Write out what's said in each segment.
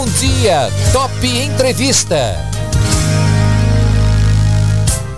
Bom dia, Top Entrevista.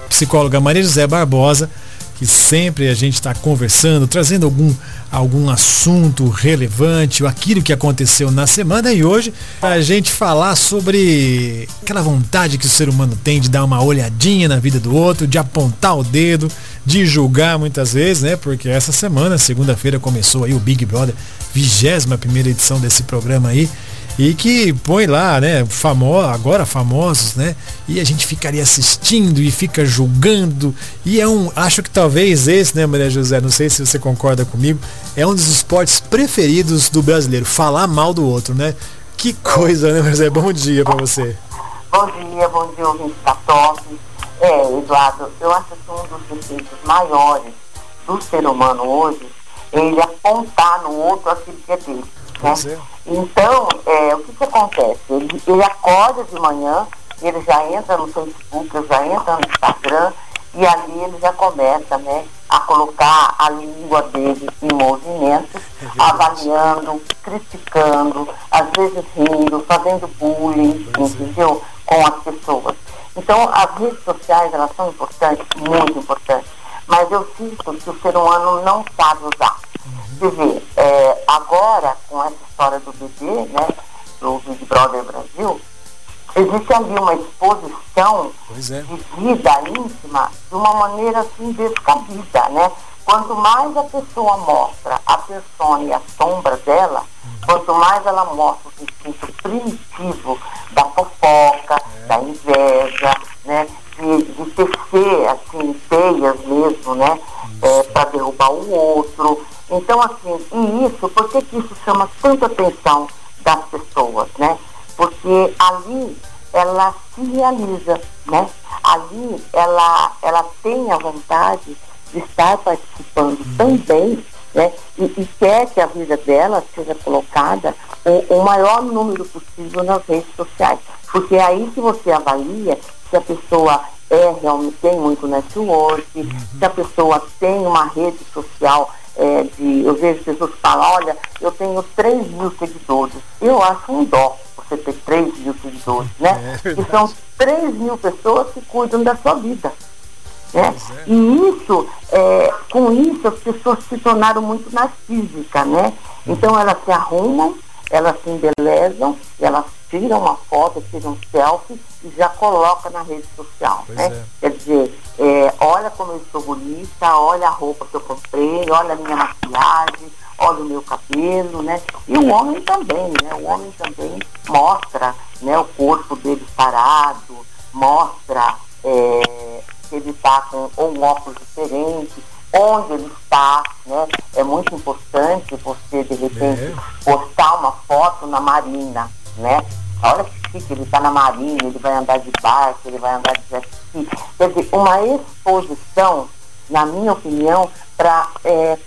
Psicóloga Maria José Barbosa, que sempre a gente está conversando, trazendo algum, algum assunto relevante, aquilo que aconteceu na semana e hoje a gente falar sobre aquela vontade que o ser humano tem de dar uma olhadinha na vida do outro, de apontar o dedo, de julgar muitas vezes, né? Porque essa semana, segunda-feira, começou aí o Big Brother, vigésima primeira edição desse programa aí e que põe lá, né, famo, agora famosos, né? E a gente ficaria assistindo e fica julgando. E é um, acho que talvez esse, né, Maria José, não sei se você concorda comigo, é um dos esportes preferidos do brasileiro, falar mal do outro, né? Que coisa, né, Maria José? Bom dia para você. Bom dia, bom dia, ouvinte da Top. É, Eduardo, eu acho que um dos defeitos maiores do ser humano hoje é ele apontar no outro aquilo que é dele. Né? É. Então, é, o que, que acontece? Ele, ele acorda de manhã, ele já entra no Facebook, já entra no Instagram, e ali ele já começa né, a colocar a língua dele em movimento, é avaliando, criticando, às vezes rindo, fazendo bullying, é. entendeu? Com as pessoas. Então, as redes sociais, elas são importantes, muito importantes, mas eu sinto que o ser humano não sabe usar. Quer dizer, é, agora, com essa história do bebê, né, do Big Brother Brasil, existe ali uma exposição é. de vida íntima de uma maneira assim descabida, né? Quanto mais a pessoa mostra a persona e a sombra dela, quanto mais ela mostra o instinto primitivo da fofoca, é. da inveja, né? De, de tecer, assim, teias mesmo, né? É, para derrubar o outro, então, assim, e isso, por que, que isso chama tanta atenção das pessoas, né? Porque ali ela se realiza, né? Ali ela, ela tem a vontade de estar participando uhum. também, né? E, e, quer que a vida dela seja colocada o, o maior número possível nas redes sociais. Porque é aí que você avalia se a pessoa é realmente tem muito network, uhum. se a pessoa tem uma rede social é, de, eu vejo pessoas que falam, olha, eu tenho 3 mil seguidores. Eu acho um dó você ter 3 mil seguidores, né? É e são 3 mil pessoas que cuidam da sua vida. Né? É. E isso, é, com isso, as pessoas se tornaram muito narcísicas, né? Então elas se arrumam, elas se embelezam, elas tiram uma foto, tiram um selfie e já coloca na rede social, pois né? É. Quer dizer, é, olha como eu estou bonita, olha a roupa que eu comprei, olha a minha maquiagem, olha o meu cabelo, né? E o homem também, né? O homem também mostra né, o corpo dele parado, mostra é, que ele está com um óculos diferente, onde ele está, né? É muito importante você, de repente, é. postar uma foto na marina, né? Olha que chique, ele está na marinha, ele vai andar de barco, ele vai andar de jet ski. Quer dizer, uma exposição, na minha opinião, para é,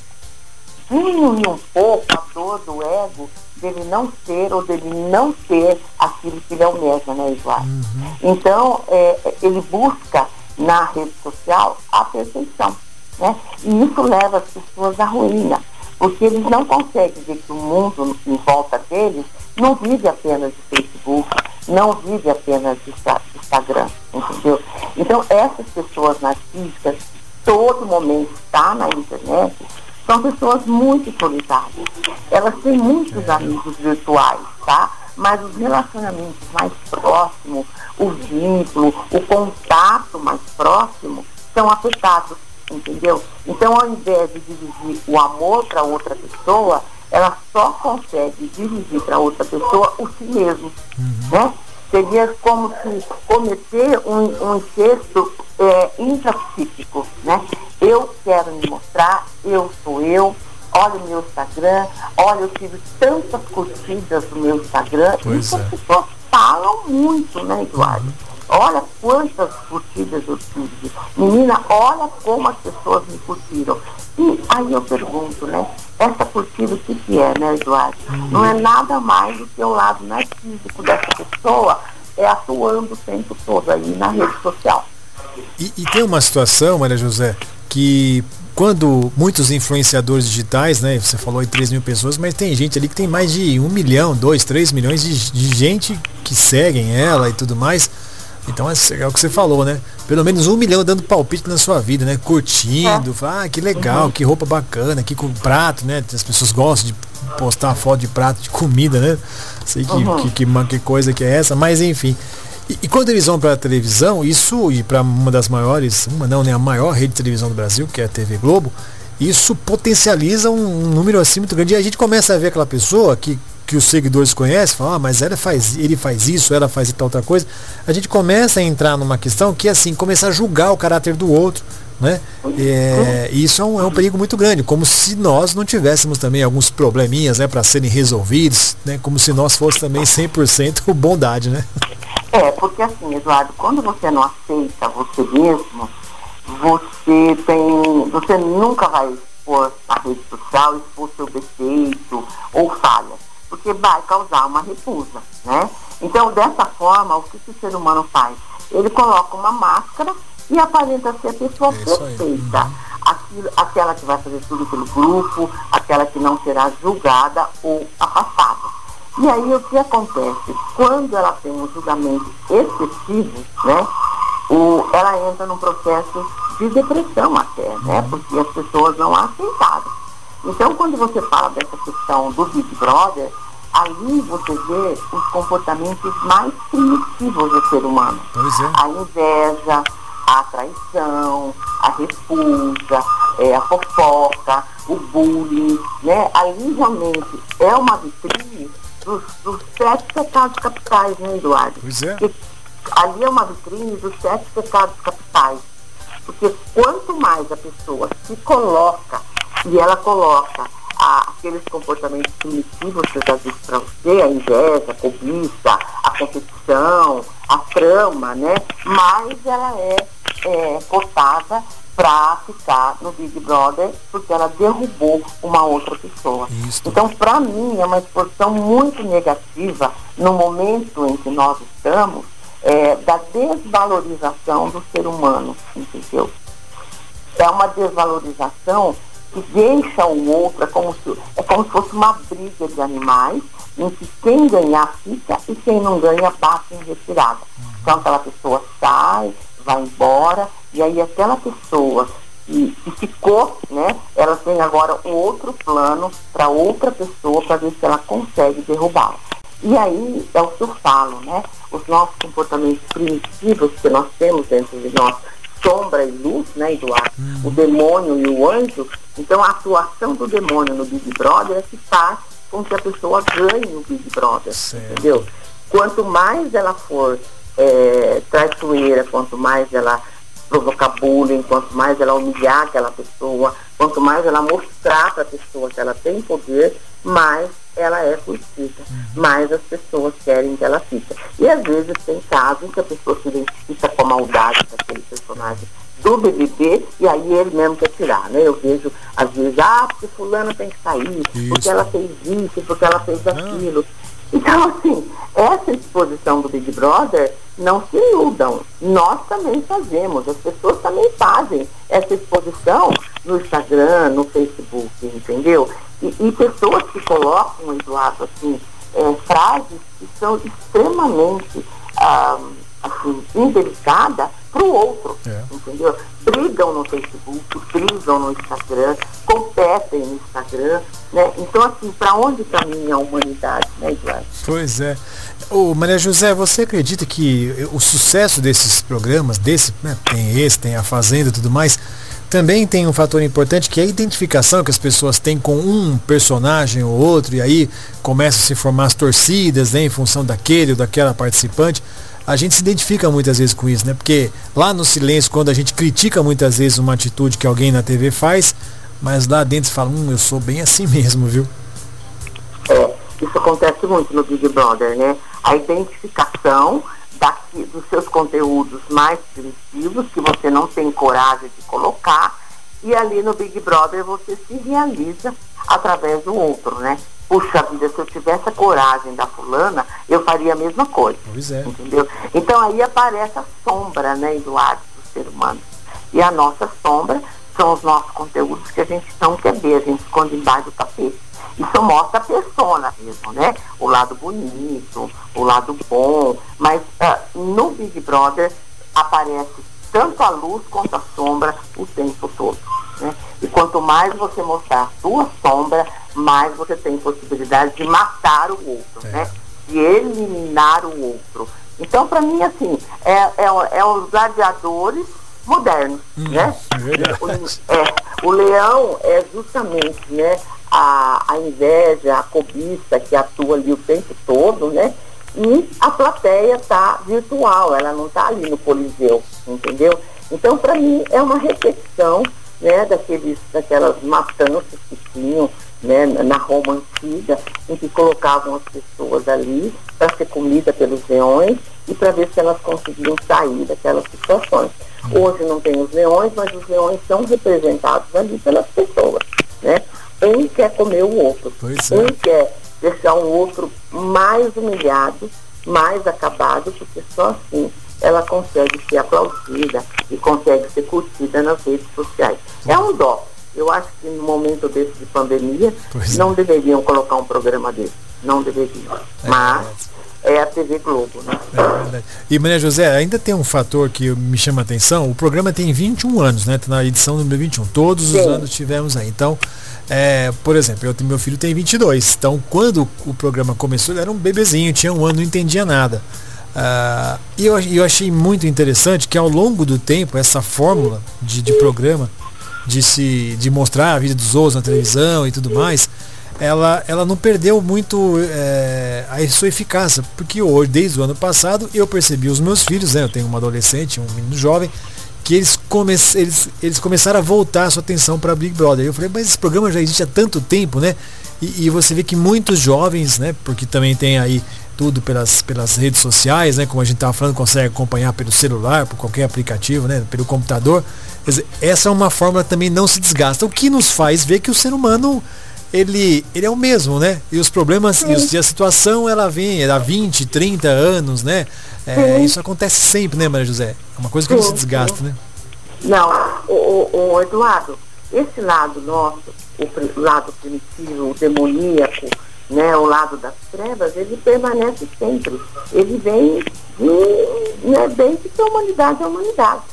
diminuir um pouco a dor do ego dele não ser ou dele não ter aquilo que ele almeja, né, Eduardo? Uhum. Então, é, ele busca na rede social a perfeição, né? E isso leva as pessoas à ruína, porque eles não conseguem ver que o mundo em volta deles não vive apenas de Facebook, não vive apenas de Instagram, entendeu? Então, essas pessoas narcisistas, todo momento está na internet, são pessoas muito solitárias. Elas têm muitos amigos virtuais, tá? Mas os relacionamentos mais próximos, o vínculo, o contato mais próximo, são afetados, entendeu? Então, ao invés de dirigir o amor para outra pessoa, ela só consegue dirigir para outra pessoa o si mesmo. Uhum. Né? Seria como se cometer um, um gesto é, intrapsíquico. Né? Eu quero me mostrar, eu sou eu, olha o meu Instagram, olha, eu tive tantas curtidas no meu Instagram. Pois Isso é. as pessoas falam muito, né, Eduardo? Uhum. Olha quantas curtidas eu tive. Menina, olha como as pessoas me curtiram. E aí eu pergunto, né? Essa curtida o que, que é, né, Eduardo? Uhum. Não é nada mais do que o lado narcísico dessa pessoa é atuando o tempo todo aí na rede social. E, e tem uma situação, Maria José, que quando muitos influenciadores digitais, né? Você falou em 3 mil pessoas, mas tem gente ali que tem mais de um milhão, dois, três milhões de, de gente que seguem ela e tudo mais. Então é, é, o que você falou, né? Pelo menos um milhão dando palpite na sua vida, né? Curtindo, é. ah, que legal, uhum. que roupa bacana, que com prato, né? As pessoas gostam de postar foto de prato de comida, né? Sei que, uhum. que, que, que, coisa que é essa, mas enfim. E, e quando eles vão para a televisão, isso, e para uma das maiores, uma não, né? A maior rede de televisão do Brasil, que é a TV Globo, isso potencializa um, um número assim muito grande. E a gente começa a ver aquela pessoa que que os seguidores conhecem, falam, ah, mas ela faz, ele faz isso, ela faz tal outra coisa, a gente começa a entrar numa questão que é assim, começar a julgar o caráter do outro, né? É, isso é um, é um perigo muito grande, como se nós não tivéssemos também alguns probleminhas né, para serem resolvidos, né? Como se nós fosse também 100% bondade, né? É, porque assim, Eduardo, quando você não aceita você mesmo, você tem. Você nunca vai expor na rede social, expor seu defeito porque vai causar uma recusa, né? Então, dessa forma, o que o ser humano faz? Ele coloca uma máscara e aparenta ser a pessoa é perfeita. Uhum. Aquilo, aquela que vai fazer tudo pelo grupo, aquela que não será julgada ou afastada. E aí o que acontece? Quando ela tem um julgamento excessivo, né, o, ela entra num processo de depressão até, né? Uhum. Porque as pessoas não a aceitaram. Então, quando você fala dessa questão do Big Brother, aí você vê os comportamentos mais primitivos do ser humano. É. A inveja, a traição, a repulsa, é, a fofoca, o bullying, né? Aí realmente é uma vitrine dos, dos sete pecados capitais, né, Eduardo? Pois é. Porque ali é uma vitrine dos sete pecados capitais. Porque quanto mais a pessoa se coloca e ela coloca a, aqueles comportamentos primitivos que eu já disse para você, a inveja, a cobiça, a competição, a trama, né? Mas ela é, é para ficar no Big Brother porque ela derrubou uma outra pessoa. Isso. Então, para mim, é uma exposição muito negativa no momento em que nós estamos é, da desvalorização do ser humano, entendeu? É uma desvalorização que deixa o outro, é como se, é como se fosse uma briga de animais, em que quem ganhar fica e quem não ganha passa em retirada. Então aquela pessoa sai, vai embora, e aí aquela pessoa que, que ficou, né, ela tem agora um outro plano para outra pessoa para ver se ela consegue derrubá-la. E aí é o que eu falo, né? Os nossos comportamentos primitivos que nós temos dentro de nós, sombra e luz, né, Eduardo? O demônio e o anjo. Então, a atuação do demônio no Big Brother é que faz com que a pessoa ganhe o Big Brother, certo. entendeu? Quanto mais ela for é, traiçoeira, quanto mais ela provocar bullying, quanto mais ela humilhar aquela pessoa, quanto mais ela mostrar para a pessoa que ela tem poder, mais ela é curtida, uhum. mais as pessoas querem que ela fique. E às vezes tem casos que a pessoa se identifica com a maldade daquele personagem do BBB e aí ele mesmo quer tirar, né? Eu vejo às vezes, ah, porque fulano tem que sair, isso. porque ela fez isso, porque ela fez aquilo. Então, assim, essa exposição do Big Brother, não se iludam. Nós também fazemos, as pessoas também fazem essa exposição no Instagram, no Facebook, entendeu? E, e pessoas que colocam, Eduardo, assim, é, frases que são extremamente ah, assim, indelicadas para o outro, é. entendeu? Brigam no Facebook, brigam no Instagram, competem no Instagram, né? Então, assim, para onde caminha a humanidade, né, Eduardo? Pois é. Ô, Maria José, você acredita que o sucesso desses programas, desse, né, tem esse, tem a Fazenda e tudo mais, também tem um fator importante que é a identificação que as pessoas têm com um personagem ou outro, e aí começam a se formar as torcidas né, em função daquele ou daquela participante. A gente se identifica muitas vezes com isso, né? Porque lá no silêncio, quando a gente critica muitas vezes uma atitude que alguém na TV faz, mas lá dentro você fala, hum, eu sou bem assim mesmo, viu? É, isso acontece muito no Big Brother, né? A identificação daqui, dos seus conteúdos mais primitivos, que você não tem coragem de colocar, e ali no Big Brother você se realiza através do outro, né? Puxa vida, se eu tivesse a coragem da fulana, eu faria a mesma coisa. Pois é. Entendeu? Então aí aparece a sombra, né, Eduardo, do ser humano. E a nossa sombra são os nossos conteúdos que a gente não quer ver, a gente esconde embaixo do tapete. Isso mostra a persona mesmo, né? O lado bonito, o lado bom. Mas uh, no Big Brother aparece tanto a luz quanto a sombra o tempo todo. Né? E quanto mais você mostrar a sua sombra, mais você tem possibilidade de matar o outro, é. né? De eliminar o outro. Então, para mim, assim, é, é, é os gladiadores modernos, hum, né? É o, é, o leão é justamente, né, a, a inveja, a cobiça que atua ali o tempo todo, né? E a plateia está virtual, ela não está ali no Coliseu, entendeu? Então, para mim, é uma repetição né, daqueles, daquelas matanças que tinham né, na Roma antiga, em que colocavam as pessoas ali para ser comida pelos leões e para ver se elas conseguiam sair daquelas situações. Hoje não tem os leões, mas os leões são representados ali pelas pessoas. Né? Um quer comer o outro, é. um quer deixar o outro mais humilhado, mais acabado, porque só assim ela consegue ser aplaudida e consegue ser curtida nas redes sociais. É um dó. Eu acho que no momento desse de pandemia, pois não é. deveriam colocar um programa desse. Não deveriam. É Mas é a TV Globo, né? É verdade. E Maria José, ainda tem um fator que me chama a atenção. O programa tem 21 anos, né? Tá na edição número 21. Todos Sim. os anos tivemos aí. Então, é, por exemplo, eu, meu filho tem 22. Então, quando o programa começou, ele era um bebezinho, tinha um ano, não entendia nada. Uh, e eu, eu achei muito interessante que ao longo do tempo, essa fórmula de, de programa, de se de mostrar a vida dos outros na televisão e tudo mais, ela, ela não perdeu muito é, a sua eficácia, porque hoje, desde o ano passado, eu percebi os meus filhos, né, eu tenho uma adolescente, um menino jovem, que eles, come eles, eles começaram a voltar a sua atenção para Big Brother. Eu falei, mas esse programa já existe há tanto tempo, né? E, e, você vê que muitos jovens, né? Porque também tem aí tudo pelas, pelas redes sociais, né? Como a gente estava falando, consegue acompanhar pelo celular, por qualquer aplicativo, né? Pelo computador. Dizer, essa é uma forma também não se desgasta. O que nos faz ver que o ser humano ele, ele é o mesmo, né? E os problemas e, os, e, a situação ela vem há 20, 30 anos, né? É, isso acontece sempre, né, Maria José? É uma coisa que sim, não se desgasta, né? Não, o, o, o, Eduardo, esse lado nosso, o lado primitivo, o demoníaco, né, o lado das trevas, ele permanece sempre. Ele vem de, né, desde que a humanidade é a humanidade.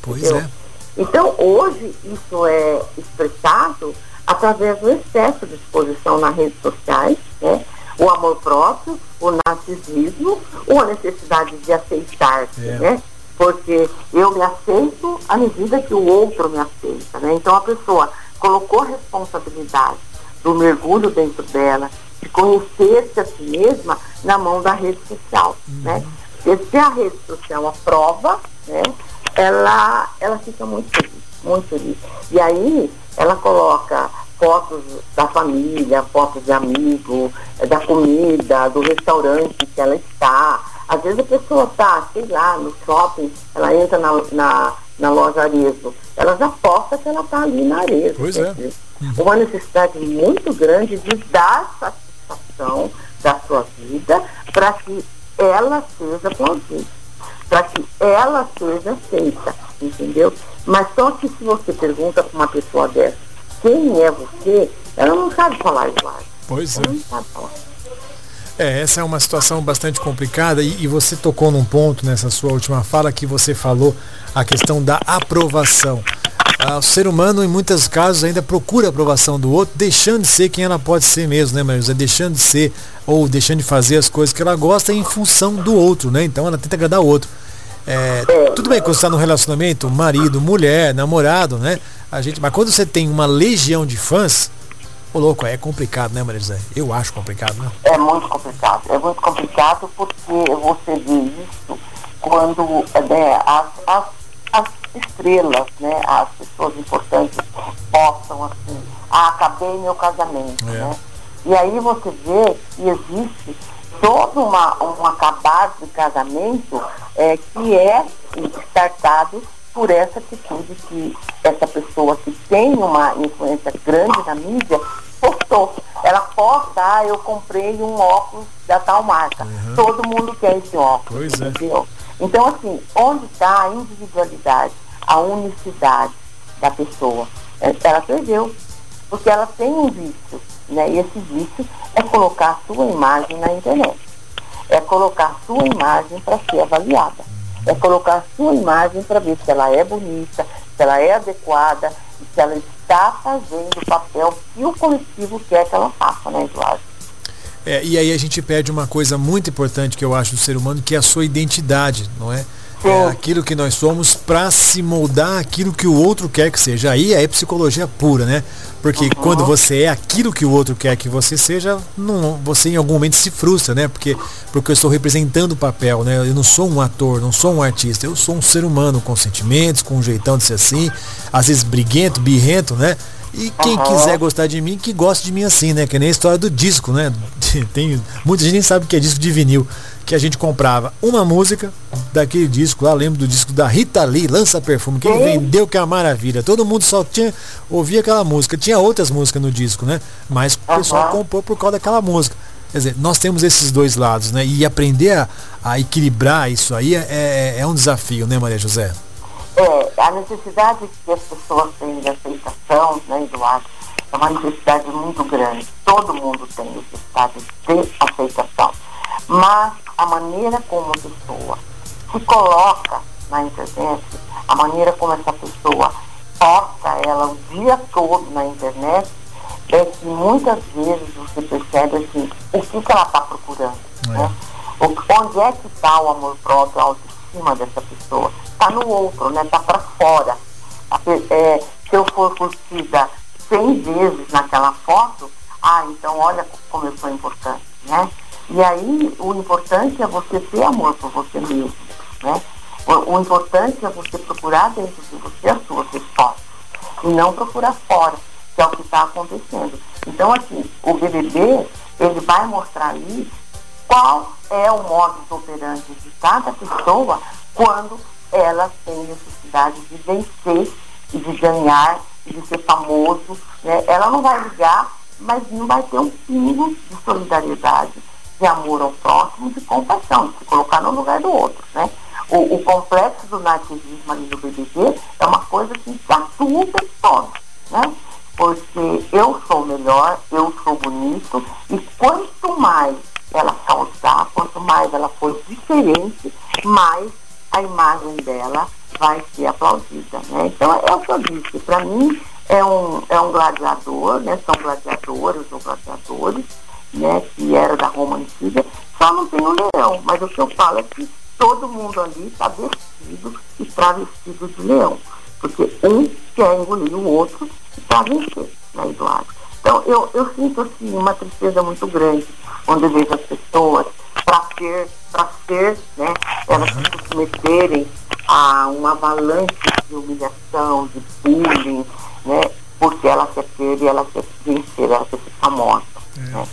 Pois entendeu? é. Então, hoje, isso é expressado através do excesso de exposição nas redes sociais, né? o amor próprio, o narcisismo, ou a necessidade de aceitar, é. né? Porque eu me aceito à medida que o outro me aceita, né? Então a pessoa colocou a responsabilidade do mergulho dentro dela, de conhecer-se a si mesma na mão da rede social, uhum. né? Porque se a rede social aprova, né? Ela, ela fica muito feliz, muito feliz. E aí ela coloca fotos da família, fotos de amigo, eh, da comida, do restaurante que ela está. Às vezes a pessoa está, sei lá, no shopping, ela entra na, na, na loja Arezo, ela já posta que ela está ali na Arezo. Pois é. Uhum. Uma necessidade muito grande de dar satisfação da sua vida para que ela seja aplaudida, para que ela seja aceita, entendeu? Mas só que se você pergunta para uma pessoa dessa quem é você, ela não sabe falar igual. Pois ela é. Não sabe falar. É, essa é uma situação bastante complicada e, e, você tocou num ponto nessa sua última fala que você falou a questão da aprovação. Ah, o ser humano, em muitos casos, ainda procura a aprovação do outro, deixando de ser quem ela pode ser mesmo, né, Maria Deixando de ser ou deixando de fazer as coisas que ela gosta em função do outro, né? Então ela tenta agradar o outro. É, tudo bem quando você está num relacionamento, marido, mulher, namorado, né? A gente, mas quando você tem uma legião de fãs, ô louco, é complicado, né, Maria José? Eu acho complicado, né? É muito complicado. É muito complicado porque você vê isso quando né, as, as, as estrelas, né, as pessoas importantes possam assim, ah, acabei meu casamento, é. né? E aí você vê que existe todo uma, um acabado de casamento é, que é startado por essa atitude que essa pessoa que tem uma influência grande na mídia postou. Ela posta, ah, eu comprei um óculos da tal marca. Uhum. Todo mundo quer esse óculos. Pois é. Então, assim, onde está a individualidade, a unicidade da pessoa. É, ela perdeu, porque ela tem um vício, né? E esse vício é colocar sua imagem na internet. É colocar sua imagem para ser avaliada. É colocar sua imagem para ver se ela é bonita, se ela é adequada, se ela está fazendo o papel que o coletivo quer que ela faça, né, Eduardo? É, e aí a gente perde uma coisa muito importante que eu acho do ser humano, que é a sua identidade, não é? É aquilo que nós somos para se moldar aquilo que o outro quer que seja. Aí é psicologia pura, né? Porque uhum. quando você é aquilo que o outro quer que você seja, não, você em algum momento se frustra, né? Porque, porque eu estou representando o papel, né? Eu não sou um ator, não sou um artista, eu sou um ser humano com sentimentos, com um jeitão de ser assim, às vezes briguento, birrento, né? E quem uhum. quiser gostar de mim, que goste de mim assim, né? Que nem a história do disco, né? Tem, muita gente nem sabe o que é disco de vinil. Que a gente comprava uma música daquele disco lá, lembro do disco da Rita Lee, Lança Perfume, que ele vendeu que é uma maravilha. Todo mundo só tinha, ouvia aquela música. Tinha outras músicas no disco, né? Mas o pessoal uhum. comprou por causa daquela música. Quer dizer, nós temos esses dois lados, né? E aprender a, a equilibrar isso aí é, é, é um desafio, né, Maria José? É, a necessidade que as pessoas têm de aceitação, né, Eduardo, é uma necessidade muito grande. Todo mundo tem necessidade de aceitação. Mas a maneira como a pessoa se coloca na internet, a maneira como essa pessoa posta ela o dia todo na internet, é que muitas vezes você percebe assim, o que, que ela está procurando. É. Né? onde é que está o amor próprio, a autoestima dessa pessoa? Está no outro, né? Está para fora. É, se eu for curtida 100 vezes naquela foto, ah, então olha como eu sou importante, né? E aí o importante é você ter amor por você mesmo, né? O, o importante é você procurar dentro de você as suas respostas e não procurar fora, que é o que está acontecendo. Então, assim, o BBB, ele vai mostrar ali qual é o modo operante de cada pessoa quando ela tem necessidade de vencer e de ganhar e de ser famoso. Né? Ela não vai ligar, mas não vai ter um pingo de solidariedade, de amor ao próximo, de compaixão, de se colocar no lugar do outro. Né? O, o complexo do narcisismo ali do BBB é uma coisa que atua o tempo todo. Né? Porque eu sou melhor, eu sou bonito, e quanto mais ela causar, quanto mais ela for diferente, mais a imagem dela vai ser aplaudida. Né? Então, é o que eu disse. Para mim, é um, é um gladiador, né? são gladiadores ou gladiadores, né? que era da Roma Antiga, só não tem o um leão. Mas o que eu falo é que todo mundo ali está vestido e travestido de leão. Porque um quer engolir o outro para vencer, né, Eduardo? Então, eu, eu sinto assim, uma tristeza muito grande quando eu vejo as pessoas para ter, para ser, né, elas se submeterem a uma avalanche de humilhação, de bullying, né, porque ela quer ter e ela quer vencer, ela quer ser famosa. É. Né?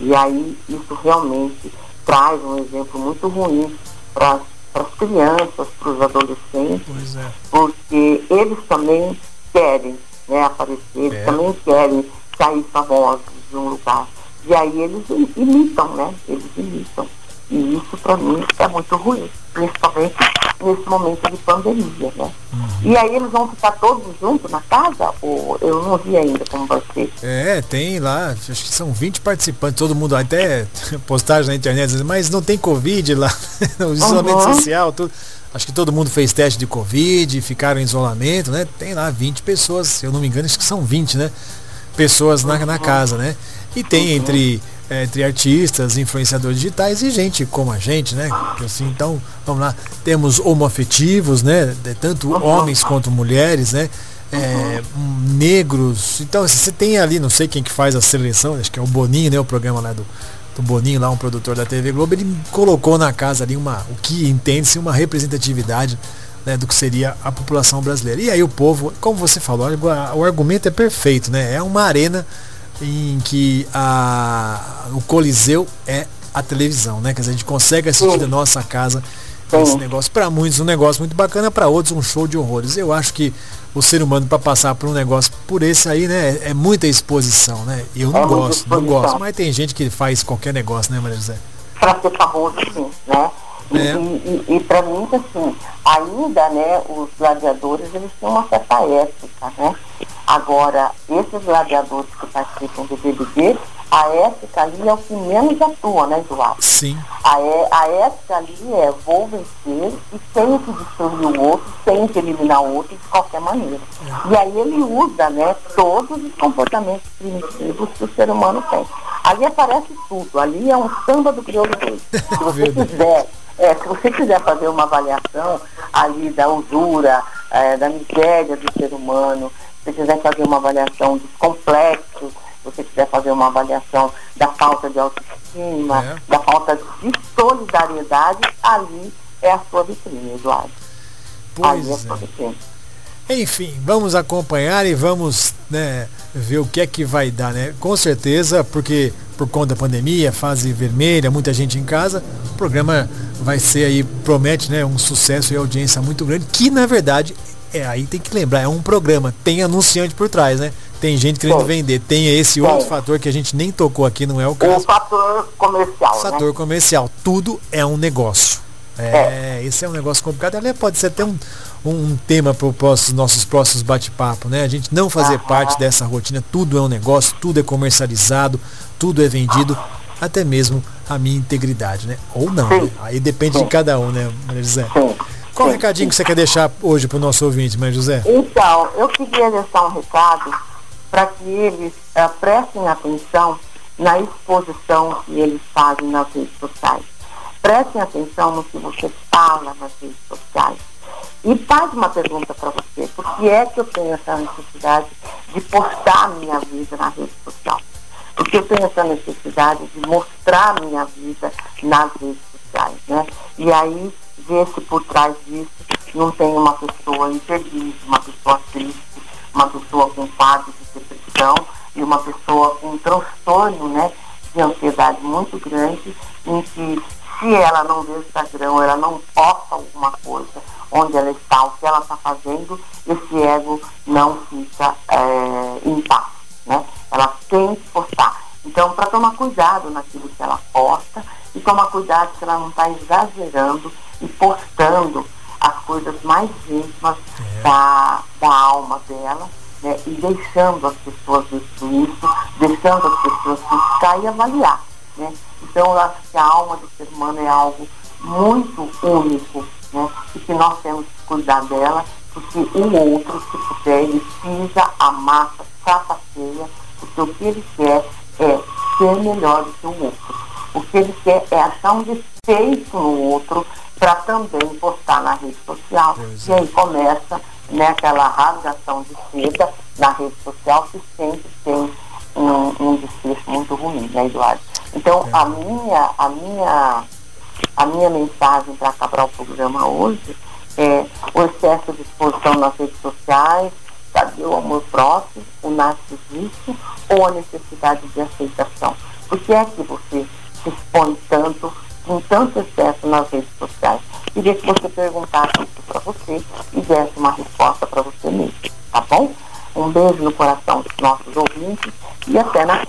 E aí isso realmente traz um exemplo muito ruim para as crianças, para os adolescentes, é. porque eles também querem né, aparecer, eles é. também querem sair famosos de um lugar. E aí eles imitam, né? Eles imitam. E isso para mim é muito ruim, principalmente nesse momento de pandemia, né? Uhum. E aí eles vão ficar todos juntos na casa? Ou eu não vi ainda como vai ser. É, tem lá, acho que são 20 participantes, todo mundo até postagem na internet, mas não tem Covid lá, o isolamento uhum. social, tudo. Acho que todo mundo fez teste de Covid, ficaram em isolamento, né? Tem lá 20 pessoas, se eu não me engano, acho que são 20, né? Pessoas na, na casa, né? E tem entre, é, entre artistas, influenciadores digitais e gente como a gente, né? Assim, então, vamos lá, temos homoafetivos, né? Tanto homens quanto mulheres, né? É, negros. Então, assim, você tem ali, não sei quem que faz a seleção, acho que é o Boninho, né? O programa lá do, do Boninho, lá um produtor da TV Globo, ele colocou na casa ali uma, o que entende-se uma representatividade né, do que seria a população brasileira. E aí o povo, como você falou, o argumento é perfeito, né? É uma arena em que a, o Coliseu é a televisão, né? Quer dizer, a gente consegue assistir da nossa casa esse negócio. Para muitos um negócio muito bacana, para outros um show de horrores. Eu acho que o ser humano para passar por um negócio por esse aí, né, é muita exposição, né? Eu não é gosto, não gosto, mas tem gente que faz qualquer negócio, né, Maria José? Para ser famoso, sim, né? E, é. e, e, e para mim, assim, ainda, né, os gladiadores, eles têm uma certa ética, né? Agora, esses gladiadores que participam do BBB, a ética ali é o que menos atua, né, Eduardo? Sim. A, é, a ética ali é vou vencer e tenho que destruir o outro, tenho que eliminar o outro de qualquer maneira. É. E aí ele usa, né, todos os comportamentos primitivos que o ser humano tem. Ali aparece tudo, ali é um samba do crioulo doido. Se você quiser é, se você quiser fazer uma avaliação ali da usura, é, da miséria do ser humano, se você quiser fazer uma avaliação dos complexos, se você quiser fazer uma avaliação da falta de autoestima, é. da falta de solidariedade, ali é a sua vitrine, Eduardo. Pois ali é a sua é. vitrine. Enfim, vamos acompanhar e vamos né, ver o que é que vai dar, né? Com certeza, porque por conta da pandemia, fase vermelha, muita gente em casa, o programa vai ser aí, promete né, um sucesso e audiência muito grande, que na verdade, é aí tem que lembrar, é um programa, tem anunciante por trás, né? Tem gente querendo Sim. vender, tem esse outro Sim. fator que a gente nem tocou aqui, não é o caso. O fator comercial. Fator né? comercial, tudo é um negócio. É, é, esse é um negócio complicado. Aliás, pode ser até um, um tema para os nossos próximos bate-papo, né? A gente não fazer parte dessa rotina, tudo é um negócio, tudo é comercializado, tudo é vendido, até mesmo a minha integridade, né? Ou não, né? Aí depende de cada um, né, Maria José? Qual o recadinho que você quer deixar hoje para o nosso ouvinte, Maria José? Então, eu queria deixar um recado para que eles uh, prestem atenção na exposição que eles fazem nas redes sociais Prestem atenção no que você fala nas redes sociais. E faz uma pergunta para você, por que é que eu tenho essa necessidade de postar a minha vida na rede social? Porque eu tenho essa necessidade de mostrar minha vida nas redes sociais, né? E aí, ver se por trás disso não tem uma pessoa infeliz, uma pessoa triste, uma pessoa com quadro de depressão e uma pessoa com um transtorno, né, de ansiedade muito grande, em que se ela não vê o Instagram, ela não posta alguma coisa onde ela está, o que ela está fazendo, esse ego não fica é, em paz, né? Ela tem que postar. Então, para tomar cuidado naquilo que ela posta e tomar cuidado que ela não está exagerando e postando as coisas mais íntimas é. da, da alma dela, né? E deixando as pessoas ver isso, deixando as pessoas ficar e avaliar, né? Então, eu acho que a alma do ser humano é algo muito único, né? E que nós temos que cuidar dela, porque o outro, se puder, ele pisa a massa, sapateia, porque o que ele quer é ser melhor do que o outro. O que ele quer é achar um defeito no outro para também postar na rede social. E aí começa né, aquela rasgação de seda na rede social que sempre tem um, um desfecho muito ruim, né, Eduardo? Então, a minha, a minha, a minha mensagem para acabar o programa hoje é o excesso de exposição nas redes sociais, cadê o amor próprio, o narcisismo ou a necessidade de aceitação? Por que é que você se expõe tanto, com tanto excesso nas redes sociais? Queria que você perguntasse isso para você e desse uma resposta para você mesmo, tá bom? Um beijo no coração dos nossos ouvintes e até na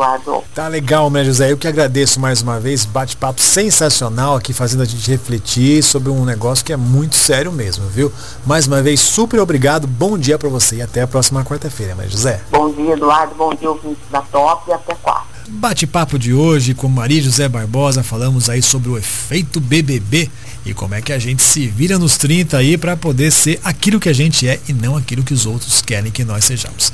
Eduardo. Tá legal, Maria José. Eu que agradeço mais uma vez. Bate-papo sensacional aqui, fazendo a gente refletir sobre um negócio que é muito sério mesmo, viu? Mais uma vez, super obrigado. Bom dia para você e até a próxima quarta-feira, Maria José. Bom dia, Eduardo. Bom dia, ouvintes da Top e até quarta. Bate-papo de hoje com Maria José Barbosa, falamos aí sobre o efeito BBB e como é que a gente se vira nos 30 aí para poder ser aquilo que a gente é e não aquilo que os outros querem que nós sejamos.